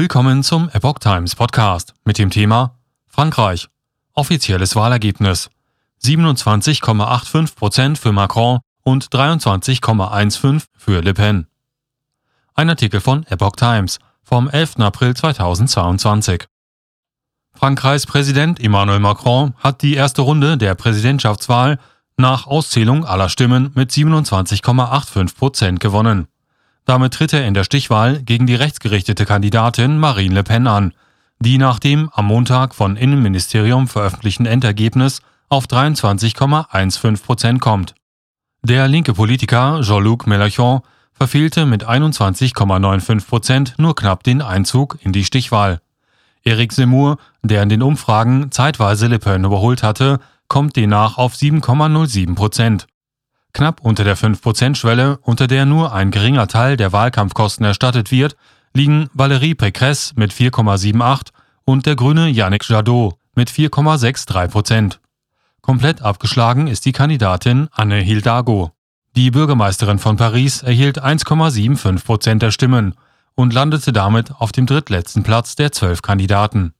Willkommen zum Epoch Times Podcast mit dem Thema Frankreich. Offizielles Wahlergebnis. 27,85 Prozent für Macron und 23,15 für Le Pen. Ein Artikel von Epoch Times vom 11. April 2022. Frankreichs Präsident Emmanuel Macron hat die erste Runde der Präsidentschaftswahl nach Auszählung aller Stimmen mit 27,85 Prozent gewonnen. Damit tritt er in der Stichwahl gegen die rechtsgerichtete Kandidatin Marine Le Pen an, die nach dem am Montag von Innenministerium veröffentlichten Endergebnis auf 23,15 Prozent kommt. Der linke Politiker Jean-Luc Mélenchon verfehlte mit 21,95 Prozent nur knapp den Einzug in die Stichwahl. Eric Zemmour, der in den Umfragen zeitweise Le Pen überholt hatte, kommt demnach auf 7,07 Prozent. Knapp unter der 5%-Schwelle, unter der nur ein geringer Teil der Wahlkampfkosten erstattet wird, liegen Valérie Pécresse mit 4,78 und der Grüne Yannick Jadot mit 4,63% Komplett abgeschlagen ist die Kandidatin Anne Hidalgo. Die Bürgermeisterin von Paris erhielt 1,75% der Stimmen und landete damit auf dem drittletzten Platz der zwölf Kandidaten.